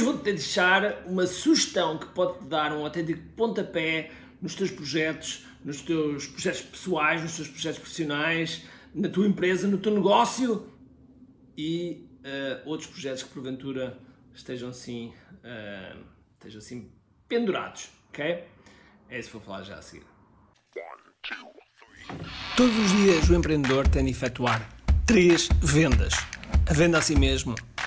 Hoje vou-te deixar uma sugestão que pode-te dar um autêntico pontapé nos teus projetos, nos teus projetos pessoais, nos teus projetos profissionais, na tua empresa, no teu negócio e uh, outros projetos que porventura estejam assim, uh, estejam assim pendurados, ok? É isso que vou falar já a seguir. Todos os dias o empreendedor tem de efetuar três vendas: a venda a si mesmo,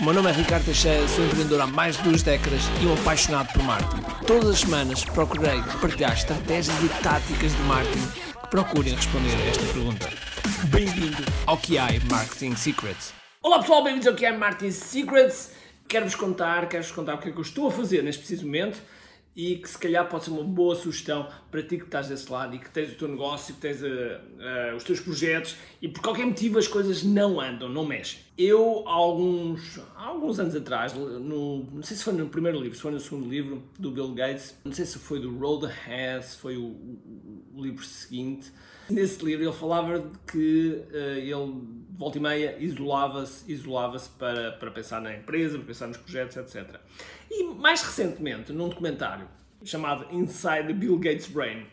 O meu nome é Ricardo Teixeira, sou empreendedor há mais de duas décadas e um apaixonado por marketing. Todas as semanas procurei partilhar estratégias e táticas de marketing que procurem responder a esta pergunta. Bem-vindo ao QI Marketing Secrets. Olá pessoal, bem-vindos ao QI Marketing Secrets. Quero-vos contar, quero-vos contar o que é que eu estou a fazer neste preciso momento e que se calhar pode ser uma boa sugestão para ti que estás desse lado e que tens o teu negócio, que tens uh, uh, os teus projetos e por qualquer motivo as coisas não andam, não mexem. Eu, há alguns, há alguns anos atrás, no, não sei se foi no primeiro livro, se foi no segundo livro do Bill Gates, não sei se foi do Road Ahead, se foi o, o, o livro seguinte, Nesse livro ele falava de que uh, ele, volta e meia, isolava-se isolava para, para pensar na empresa, para pensar nos projetos, etc. E mais recentemente, num documentário chamado Inside Bill Gates Brain,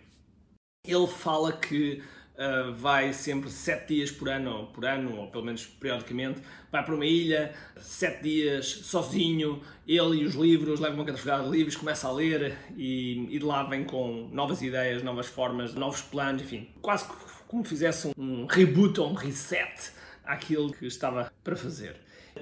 ele fala que uh, vai sempre sete dias por ano, por ano, ou pelo menos periodicamente, vai para uma ilha, sete dias, sozinho, ele e os livros, leva uma categoria de livros, começa a ler e, e de lá vem com novas ideias, novas formas, novos planos, enfim, quase como fizesse um reboot ou um reset àquilo que estava para fazer.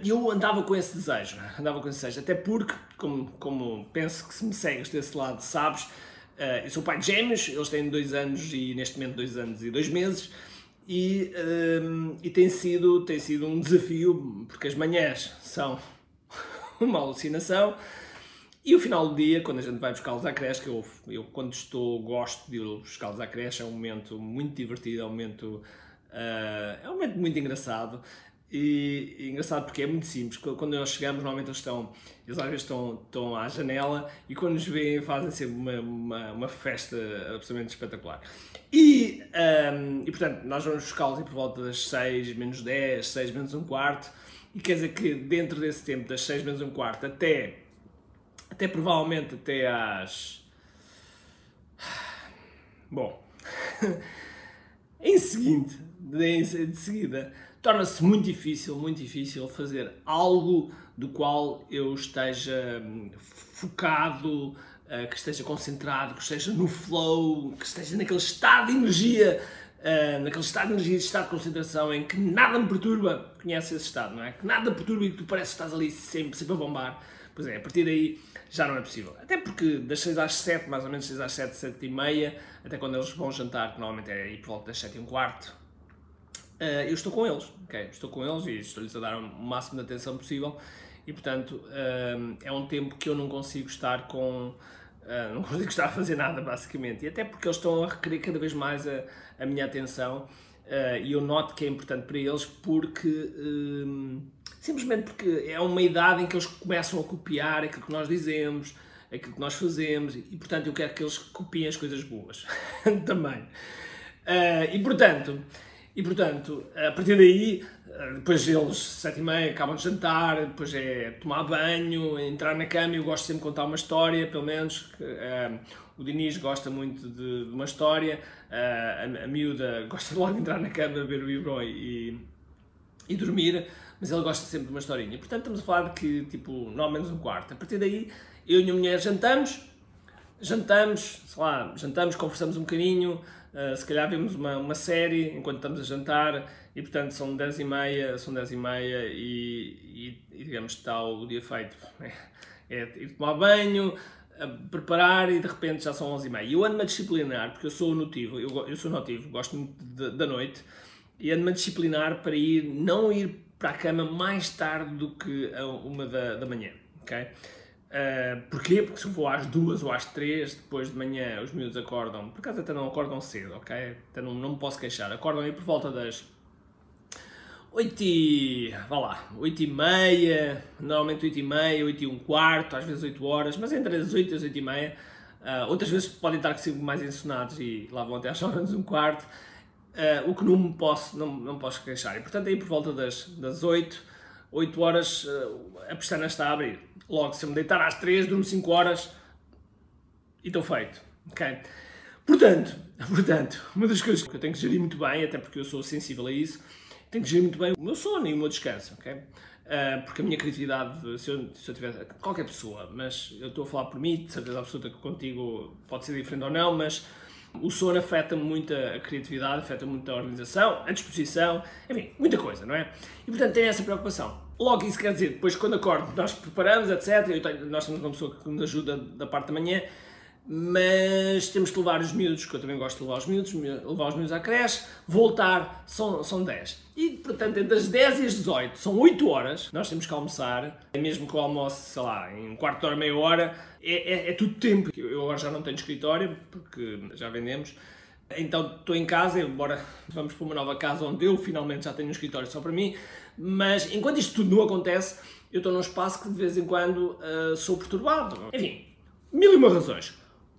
E eu andava com esse desejo, andava com esse desejo, até porque, como, como penso que se me segues desse lado, sabes, Uh, eu sou pai de gêmeos, eles têm dois anos e neste momento dois anos e dois meses. E, um, e tem, sido, tem sido um desafio porque as manhãs são uma alucinação. E o final do dia, quando a gente vai buscá-los à creche, que eu, eu quando estou gosto de ir buscá-los à creche, é um momento muito divertido, é um momento, uh, é um momento muito engraçado e, e, engraçado porque é muito simples. Quando nós chegamos, normalmente eles estão, eles às vezes estão, estão à janela e quando nos veem fazem sempre uma, uma, uma festa absolutamente espetacular. E, um, e portanto, nós vamos buscá-los por volta das 6 menos 10, 6 menos um quarto. E quer dizer que dentro desse tempo, das 6 menos um quarto até, até provavelmente até às. Bom, em seguinte, de seguida torna-se muito difícil, muito difícil fazer algo do qual eu esteja hum, focado, eh, que esteja concentrado, que esteja no flow, que esteja naquele estado de energia, eh, naquele estado de energia, de estado de concentração em que nada me perturba. Conhece esse estado, não é? Que nada perturba e que tu parece que estás ali sempre, sempre a bombar. Pois é, a partir daí já não é possível. Até porque das 6 às 7, mais ou menos 6 às 7, 7 e meia, até quando eles vão jantar, que normalmente é aí por volta das 7 e um quarto, eu estou com eles, ok? Estou com eles e estou-lhes a dar o máximo de atenção possível e, portanto, uh, é um tempo que eu não consigo estar com. Uh, não consigo estar a fazer nada, basicamente. E até porque eles estão a requerer cada vez mais a, a minha atenção e eu noto que é importante para eles porque. simplesmente porque é uma idade em que eles começam a copiar aquilo que nós dizemos, aquilo que nós fazemos e, portanto, eu quero que eles copiem as coisas boas também. e, portanto. E portanto, a partir daí, depois eles, sete e meia, acabam de jantar, depois é tomar banho, entrar na cama. Eu gosto sempre de contar uma história, pelo menos. Uh, o Diniz gosta muito de, de uma história, uh, a, a miúda gosta de logo entrar na cama, ver o livro e, e dormir, mas ele gosta sempre de uma historinha. Portanto, estamos a falar de que, tipo, não menos um quarto. A partir daí, eu e a minha mulher jantamos, jantamos, sei lá, jantamos, conversamos um bocadinho, uh, se calhar vemos uma, uma série enquanto estamos a jantar e portanto são 10 e meia, são 10 e meia e, e, e digamos está o dia feito. É, é ir tomar banho, preparar e de repente já são 11 e meia. Eu ando-me a disciplinar, porque eu sou notivo, eu, eu sou notivo, gosto muito da noite, e ando-me a disciplinar para ir, não ir para a cama mais tarde do que a uma da, da manhã, ok? Uh, porquê? Porque se eu vou às duas ou às três, depois de manhã os miúdos acordam, por acaso até não acordam cedo, ok? Até não, não me posso queixar, acordam aí por volta das 8 e... vá lá, 8 e meia, normalmente 8 e meia, 8 e um quarto, às vezes 8 horas, mas entre as 8 e as 8 e meia, uh, outras vezes podem estar mais ensonados e lá vão até às horas um quarto, uh, o que não me posso, não, não posso queixar. E portanto aí por volta das, das 8, 8 horas a pestana está a abrir Logo, se eu me deitar às 3, durmo 5 horas e estou feito. Ok? Portanto, portanto, uma das coisas que eu tenho que gerir muito bem, até porque eu sou sensível a isso, tenho que gerir muito bem o meu sono e o meu descanso, ok? Uh, porque a minha criatividade, se eu, se eu tiver, qualquer pessoa, mas eu estou a falar por mim, de certeza absoluta que contigo pode ser diferente ou não, mas o sono afeta muito a criatividade, afeta muito a organização, a disposição, enfim, muita coisa, não é? E portanto tem essa preocupação. Logo, isso quer dizer, depois quando acordo, nós preparamos, etc. Tenho, nós temos uma pessoa que nos ajuda da parte da manhã, mas temos que levar os miúdos, que eu também gosto de levar os miúdos, levar os miúdos à creche, voltar, são, são 10. E, portanto, entre as 10 e as 18, são 8 horas, nós temos que almoçar, mesmo que o almoço, sei lá, em um quarto de hora, meia hora, é, é, é tudo tempo. Eu agora já não tenho escritório, porque já vendemos, então estou em casa, embora vamos para uma nova casa onde eu finalmente já tenho um escritório só para mim, mas enquanto isto tudo não acontece, eu estou num espaço que de vez em quando uh, sou perturbado. Enfim, mil e uma razões.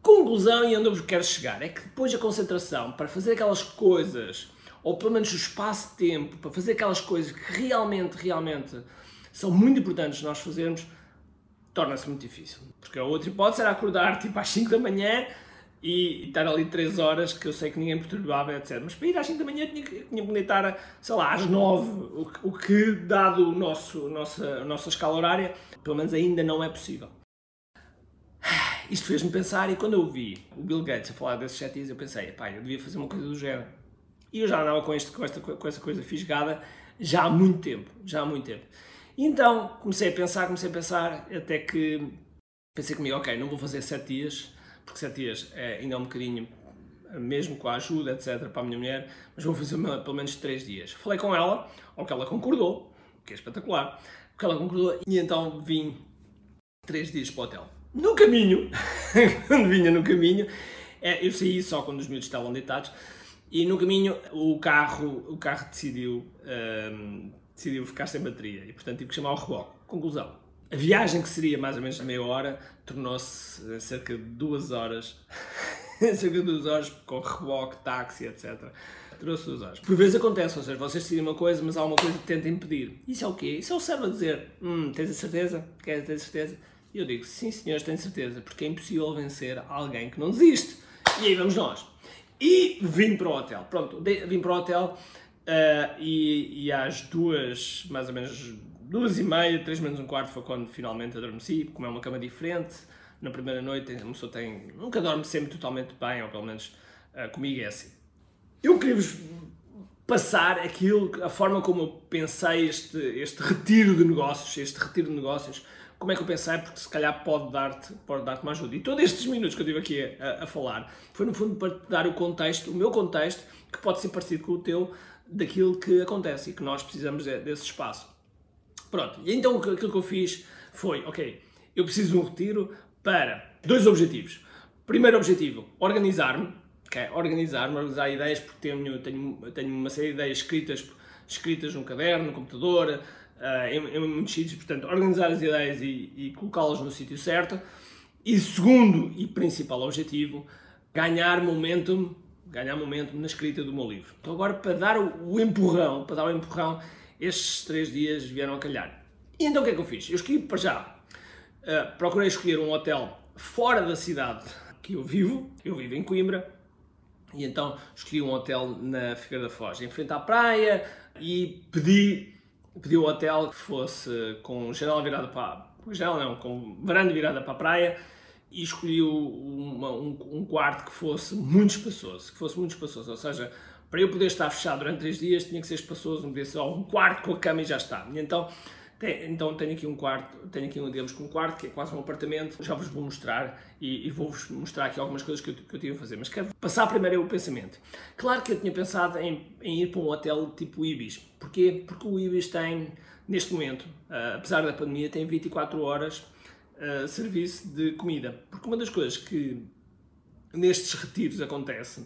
Conclusão e onde eu quero chegar é que depois a concentração para fazer aquelas coisas, ou pelo menos o espaço de tempo para fazer aquelas coisas que realmente, realmente são muito importantes nós fazermos, torna-se muito difícil. Porque a outra hipótese era acordar tipo às 5 da manhã e, estar ali 3 horas que eu sei que ninguém perturbava, etc. Mas para ir às 5 da manhã tinha, que deitar, sei lá, às 9, o, o que, dado o nosso, nossa, a nossa escala horária, pelo menos ainda não é possível. Isto fez-me pensar, e quando eu vi o Bill Gates a falar desses setis, eu pensei, pá, eu devia fazer uma coisa do género. E eu já andava com, este, com, esta, com coisa fisgada já há muito tempo, já há muito tempo. E então comecei a pensar, comecei a pensar, até que pensei comigo, ok, não vou fazer 7 dias, porque 7 dias é, ainda é um bocadinho, mesmo com a ajuda, etc., para a minha mulher, mas vou fazer pelo menos 3 dias. Falei com ela, ao que ela concordou, que é espetacular, que ela concordou, e então vim 3 dias para o hotel. No caminho, quando vinha no caminho, é, eu saí só quando os miúdos estavam deitados, e no caminho o carro, o carro decidiu, um, decidiu ficar sem bateria e portanto tive que chamar o reboque. Conclusão, a viagem que seria mais ou menos de meia hora tornou-se cerca de duas horas, cerca de duas horas com reboque, táxi, etc. Trouxe duas horas. Por vezes acontece, ou seja, vocês decidem uma coisa, mas há uma coisa que tenta impedir. Isso é o quê? Isso é o cérebro a dizer, hum, tens a certeza? Queres ter certeza? E eu digo, sim senhores, tenho certeza, porque é impossível vencer alguém que não desiste. E aí vamos nós. E vim para o hotel. Pronto, vim para o hotel uh, e, e às duas, mais ou menos duas e meia, três menos um quarto foi quando finalmente adormeci, como é uma cama diferente. Na primeira noite, a pessoa tem, nunca dorme sempre totalmente bem, ou pelo menos uh, comigo é assim. Eu queria-vos passar aquilo, a forma como eu pensei este, este retiro de negócios, este retiro de negócios, como é que eu pensei, porque se calhar pode dar-te pode dar uma ajuda. E todos estes minutos que eu estive aqui a, a, falar foi no fundo para te dar o contexto, o meu contexto, que pode ser parecido com o teu, daquilo que acontece e que nós precisamos desse espaço. Pronto, e então aquilo que eu fiz foi, ok, eu preciso de um retiro para dois objetivos. Primeiro objetivo, organizar-me, okay? organizar-me, organizar ideias, porque tenho, tenho, tenho uma série de ideias escritas, escritas num caderno, no computador, em, em muitos sítios, portanto, organizar as ideias e, e colocá-las no sítio certo. E segundo e principal objetivo, ganhar momentum, ganhar momentum na escrita do meu livro. Então agora, para dar o, o empurrão, para dar o empurrão, estes três dias vieram a calhar. E então o que é que eu fiz? Eu escolhi para já, uh, procurei escolher um hotel fora da cidade que eu vivo, eu vivo em Coimbra, e então escolhi um hotel na Figueira da Foz, em frente à praia, e pedi pedi o hotel que fosse com janela virada para. janela não, com varanda virada para a praia e escolhi uma, um, um, quarto que fosse muito espaçoso, que fosse muito espaçoso, ou seja, para eu poder estar fechado durante três dias tinha que ser espaçoso, não podia ser só um quarto com a cama e já está. E então tem, então tenho aqui um quarto, tenho aqui um, digamos que um quarto, que é quase um apartamento, já vos vou mostrar e, e vou-vos mostrar aqui algumas coisas que eu, que eu tive a fazer, mas quero passar primeiro o pensamento. Claro que eu tinha pensado em, em ir para um hotel tipo Ibis. Porquê? Porque o Ibis tem, neste momento, uh, apesar da pandemia, tem 24 horas uh, serviço de comida. Porque uma das coisas que nestes retiros acontece,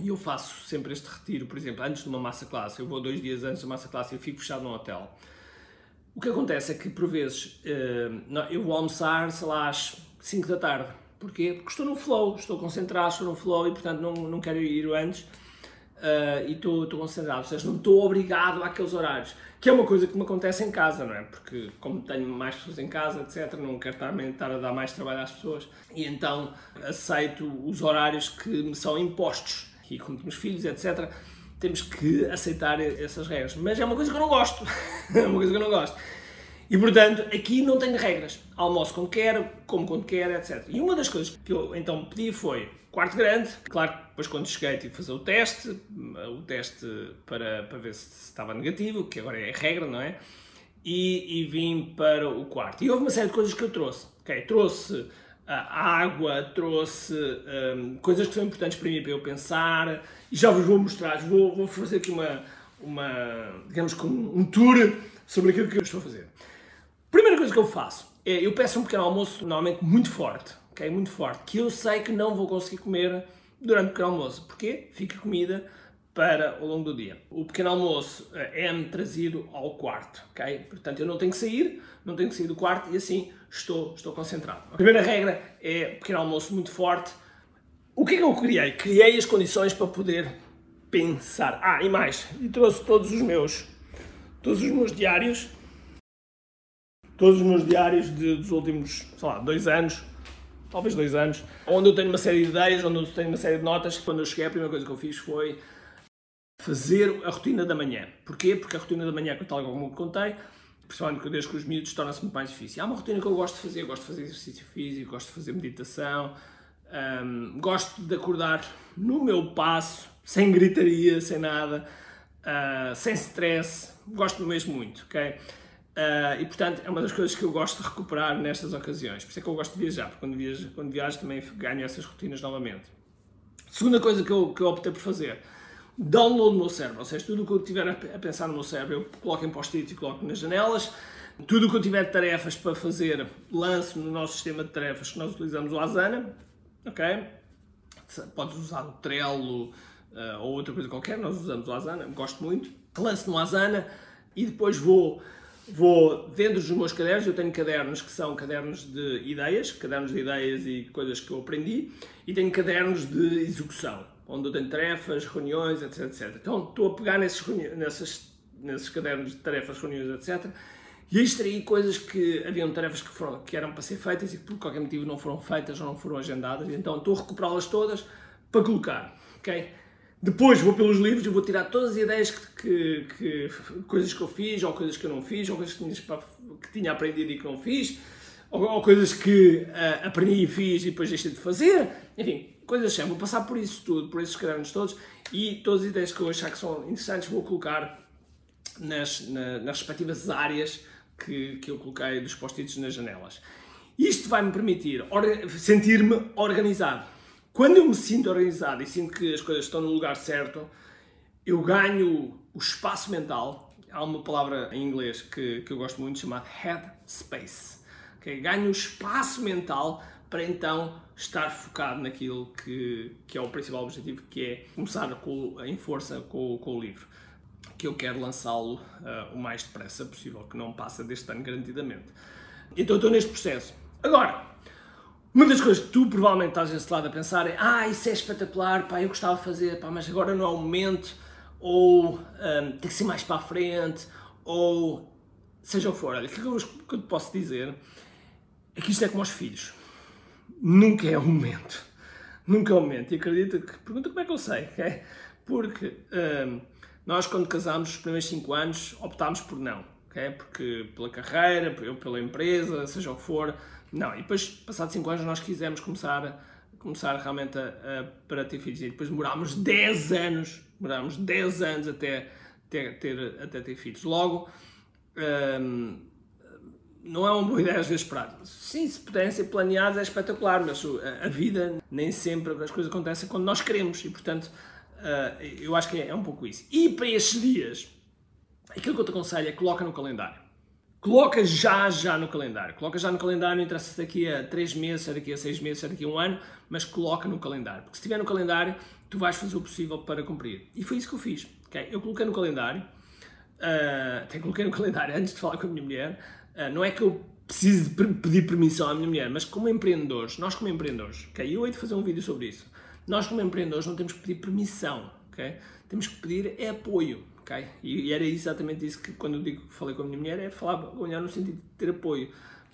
e eu faço sempre este retiro, por exemplo, antes de uma massa classe, eu vou dois dias antes da massa classe e fico fechado num hotel. O que acontece é que, por vezes, uh, eu vou almoçar, sei lá, às 5 da tarde. Porquê? Porque estou no flow, estou concentrado, estou no flow e, portanto, não, não quero ir antes uh, e estou, concentrado. Ou seja, não estou obrigado àqueles horários. Que é uma coisa que me acontece em casa, não é? Porque, como tenho mais pessoas em casa, etc., não quero estar, a dar mais trabalho às pessoas. E então aceito os horários que me são impostos. E como temos filhos, etc., temos que aceitar essas regras. Mas é uma coisa que eu não gosto. é uma coisa que eu não gosto. E portanto, aqui não tenho regras. Almoço quando quero, como quando quero, etc. E uma das coisas que eu então pedi foi quarto grande. Claro que depois quando cheguei tive que fazer o teste, o teste para, para ver se estava negativo, que agora é regra, não é? E, e vim para o quarto. E houve uma série de coisas que eu trouxe. Okay? Trouxe a água, trouxe um, coisas que são importantes para mim, para eu pensar. E já vos vou mostrar, vou, vou fazer aqui uma, uma digamos, um tour sobre aquilo que eu estou a fazer. Primeira coisa que eu faço é, eu peço um pequeno almoço, normalmente muito forte, ok? Muito forte, que eu sei que não vou conseguir comer durante o pequeno almoço. Porquê? Fica comida para ao longo do dia. O pequeno almoço eh, é-me trazido ao quarto, ok? Portanto, eu não tenho que sair, não tenho que sair do quarto e assim estou, estou concentrado. A primeira regra é pequeno almoço muito forte. O que é que eu criei? Criei as condições para poder pensar. Ah, e mais, e trouxe todos os meus, todos os meus diários todos os meus diários de, dos últimos, sei lá, dois anos, talvez dois anos, onde eu tenho uma série de ideias, onde eu tenho uma série de notas. Quando eu cheguei, a primeira coisa que eu fiz foi fazer a rotina da manhã. Porquê? Porque a rotina da manhã, tal como contei, principalmente desde que os miúdos, torna-se muito mais difícil. Há uma rotina que eu gosto de fazer, eu gosto de fazer exercício físico, gosto de fazer meditação, um, gosto de acordar no meu passo, sem gritaria, sem nada, uh, sem stress, gosto mesmo muito, ok? Uh, e portanto é uma das coisas que eu gosto de recuperar nestas ocasiões. Por isso é que eu gosto de viajar, porque quando viajo, quando viajo também ganho essas rotinas novamente. Segunda coisa que eu, que eu optei por fazer, download no meu cérebro, ou seja, tudo o que eu tiver a, pensar no meu cérebro, eu coloco em post-it e coloco nas janelas. Tudo o que eu tiver de tarefas para fazer, lanço no nosso sistema de tarefas que nós utilizamos, o Asana, ok? Podes usar o Trello uh, ou outra coisa qualquer, nós usamos o Asana, gosto muito. Lanço no Asana e depois vou vou dentro dos meus cadernos, eu tenho cadernos que são cadernos de ideias, cadernos de ideias e coisas que eu aprendi, e tenho cadernos de execução, onde eu tenho tarefas, reuniões, etc, etc. Então estou a pegar nesses, nesses, cadernos de tarefas, reuniões, etc, e a extrair coisas que haviam tarefas que, foram, que eram para ser feitas e que por qualquer motivo não foram feitas ou não foram agendadas, então estou a recuperá-las todas para colocar, ok? Depois vou pelos livros e vou tirar todas as ideias que, que, que, coisas que eu fiz, ou coisas que eu não fiz, ou coisas que tinha, que tinha aprendido e que não fiz, ou, ou coisas que uh, aprendi e fiz e depois deixei de fazer. Enfim, coisas assim. Vou passar por isso tudo, por esses cadernos todos e todas as ideias que eu achar que são interessantes vou colocar nas, na, nas respectivas áreas que, que eu coloquei dos post-its nas janelas. Isto vai me permitir sentir-me organizado quando eu me sinto organizado e sinto que as coisas estão no lugar certo, eu ganho o espaço mental. Há uma palavra em inglês que, que eu gosto muito chamada head space. Okay? Ganho o espaço mental para então estar focado naquilo que, que é o principal objetivo, que é começar com, em força com, com o livro. Que eu quero lançá-lo uh, o mais depressa possível, que não passa deste ano garantidamente. Então estou neste processo. Agora, uma das coisas que tu provavelmente estás desse lado a pensar é ah, isso é espetacular, pá, eu gostava de fazer, pá, mas agora não é o momento, ou um, tem que ser mais para a frente, ou seja o que for. Olha, o que eu, que eu te posso dizer é que isto é como os filhos. Nunca é o momento. Nunca é o momento. E acredita que, pergunta como é que eu sei? Porque um, nós quando casámos os primeiros 5 anos optámos por não, okay? porque pela carreira, eu pela empresa, seja o que for, não, e depois, passados 5 anos, nós quisemos começar, começar realmente a, a, para ter filhos. E depois demorámos 10 anos, demorámos 10 anos até ter, ter, até ter filhos. Logo, hum, não é uma boa ideia às vezes esperar. Sim, se puderem ser planeados é espetacular, mas a, vida nem sempre as coisas acontecem quando nós queremos e, portanto, uh, eu acho que é, é um pouco isso. E para estes dias, aquilo que eu te aconselho é coloca no calendário. Coloca já, já no calendário. Coloca já no calendário, não interessa se daqui a 3 meses, se daqui a 6 meses, se daqui a um ano, mas coloca no calendário. Porque se estiver no calendário, tu vais fazer o possível para cumprir. E foi isso que eu fiz. Okay? Eu coloquei no calendário, uh, até coloquei no calendário antes de falar com a minha mulher. Uh, não é que eu preciso pedir permissão à minha mulher, mas como empreendedores, nós como empreendedores, okay? eu hei de fazer um vídeo sobre isso. Nós como empreendedores não temos que pedir permissão, okay? temos que pedir é apoio. Okay? E, era exatamente isso que, quando eu digo falei com a minha mulher, é falar, olhar no sentido de ter apoio.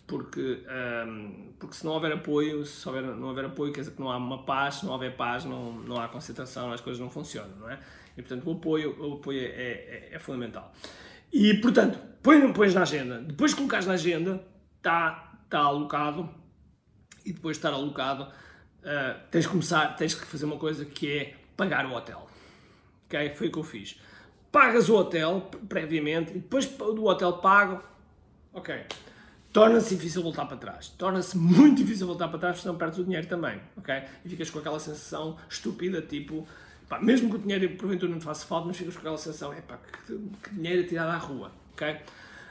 Porque, um, porque se não houver apoio, se houver, não houver apoio, quer dizer que não há uma paz, se não houver paz, não, não há concentração, as coisas não funcionam, não é? E portanto o apoio, o apoio é, é, é fundamental. E portanto, põe, pões na agenda. Depois de colocares na agenda, está tá alocado, e depois de estar alocado, uh, tens, que começar, tens que fazer uma coisa que é pagar o hotel. Ok? Foi o que eu fiz pagas o hotel previamente e depois do hotel pago, ok, torna-se difícil voltar para trás. Torna-se muito difícil voltar para trás porque senão perdes o dinheiro também, ok? E ficas com aquela sensação estúpida, tipo, pá, mesmo que o dinheiro porventura não te faça falta, mas ficas com aquela sensação, é pá, que, que dinheiro é tirado à rua, ok?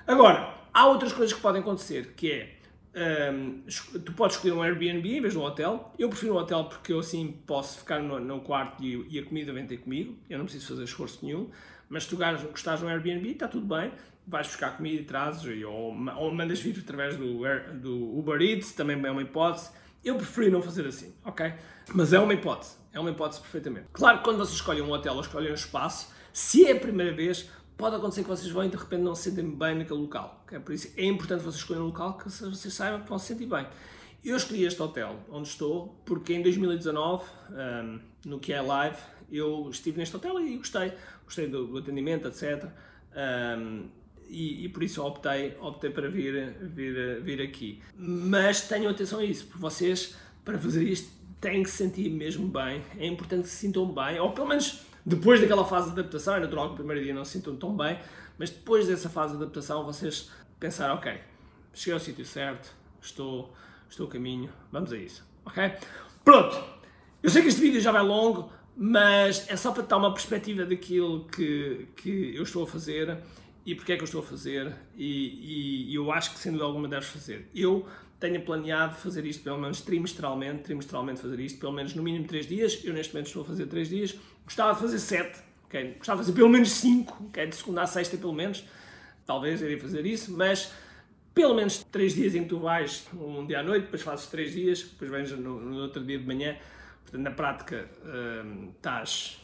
Agora, há outras coisas que podem acontecer, que é, um, tu podes escolher um Airbnb em vez de um hotel. Eu prefiro um hotel porque eu assim posso ficar no, no quarto e, e, a comida vem ter comigo. Eu não preciso fazer esforço nenhum. Mas se tu gostares de um Airbnb, está tudo bem. Vais buscar comida e trazes, ou, ou mandas vir através do, do Uber Eats, também é uma hipótese. Eu preferi não fazer assim, ok? Mas é uma hipótese, é uma hipótese perfeitamente. Claro que quando vocês escolhem um hotel ou escolhem um espaço, se é a primeira vez, pode acontecer que vocês vão e de repente não se sentem bem naquele local. Okay? Por isso é importante vocês escolherem um local que vocês saibam que vão se sentir bem. Eu escolhi este hotel onde estou porque em 2019, um, no que é live, eu estive neste hotel e gostei, gostei do, do atendimento, etc. Um, e, e, por isso optei, optei para vir, vir, vir aqui. Mas tenham atenção a isso, porque vocês, para fazer isto, têm que se sentir mesmo bem. É importante que se sintam bem, ou pelo menos depois daquela fase de adaptação. É natural que o primeiro dia não se sintam tão bem, mas depois dessa fase de adaptação, vocês pensaram: ok, cheguei ao sítio certo, estou, estou a caminho, vamos a isso. Ok? Pronto! Eu sei que este vídeo já vai longo, mas é só para dar uma perspectiva daquilo que, que eu estou a fazer e porque é que eu estou a fazer e, e eu acho que sem dúvida alguma deves fazer. Eu tenho planeado fazer isto pelo menos trimestralmente, trimestralmente fazer isto pelo menos no mínimo 3 dias, eu neste momento estou a fazer 3 dias, gostava de fazer 7, okay? gostava de fazer pelo menos 5, okay? de segunda a sexta pelo menos, talvez iria fazer isso, mas pelo menos 3 dias em que tu vais um dia à noite, depois fazes 3 dias, depois vens no, no outro dia de manhã, Portanto, na prática, hum, estás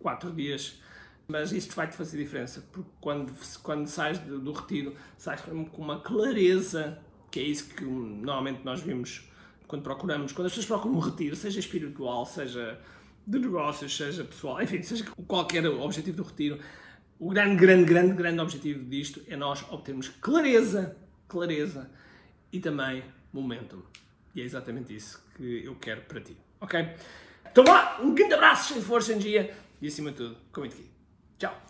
4 dias, mas isto vai-te fazer diferença, porque quando, quando sais do, do retiro, sais com uma clareza, que é isso que normalmente nós vimos quando procuramos, quando as pessoas procuram um retiro, seja espiritual, seja de negócios, seja pessoal, enfim, seja qualquer objetivo do retiro, o grande, grande, grande, grande objetivo disto é nós obtermos clareza, clareza e também momentum. E é exatamente isso que eu quero para ti. Ok? Então vá, um grande abraço, de força, energia e acima de tudo, comente aqui. Tchau!